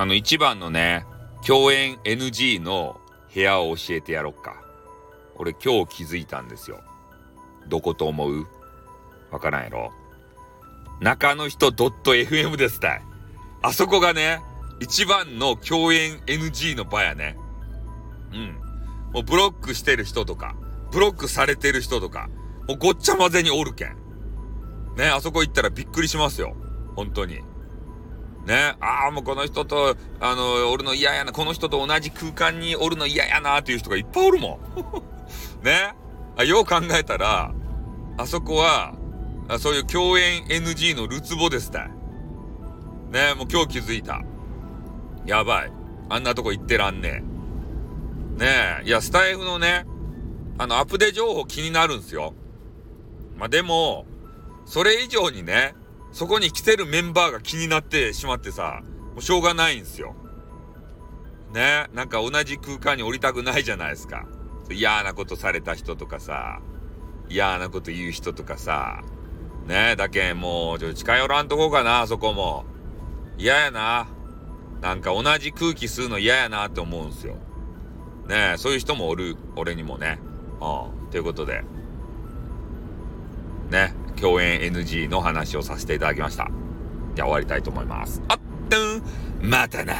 あの一番のね、共演 NG の部屋を教えてやろっか。俺今日気づいたんですよ。どこと思う？わからんやろ中の人 .fm ですたい。あそこがね、一番の共演 NG の場やね。うん。もうブロックしてる人とか、ブロックされてる人とか、もうごっちゃ混ぜにおるけん。ね、あそこ行ったらびっくりしますよ。本当に。ね、ああ、もうこの人と、あの、おるの嫌やな、この人と同じ空間におるの嫌やなっていう人がいっぱいおるもん。ね。あよう考えたら、あそこは、あそういう共演 NG のるつぼですたねもう今日気づいた。やばい。あんなとこ行ってらんねえ。ねえ、いや、スタイフのね、あの、アップデ情報気になるんすよ。まあ、でも、それ以上にね、そこに来てるメンバーが気になってしまってさ、もうしょうがないんですよ。ねなんか同じ空間に降りたくないじゃないですか。嫌なことされた人とかさ、嫌なこと言う人とかさ、ねだけもう、ちょっと近寄らんとこかな、そこも。嫌やな。なんか同じ空気吸うの嫌やなって思うんすよ。ねそういう人もおる、俺にもね。うん。ということで、ね、共演 NG の話をさせていただきました。じゃ終わりたいと思います。あっとん、またな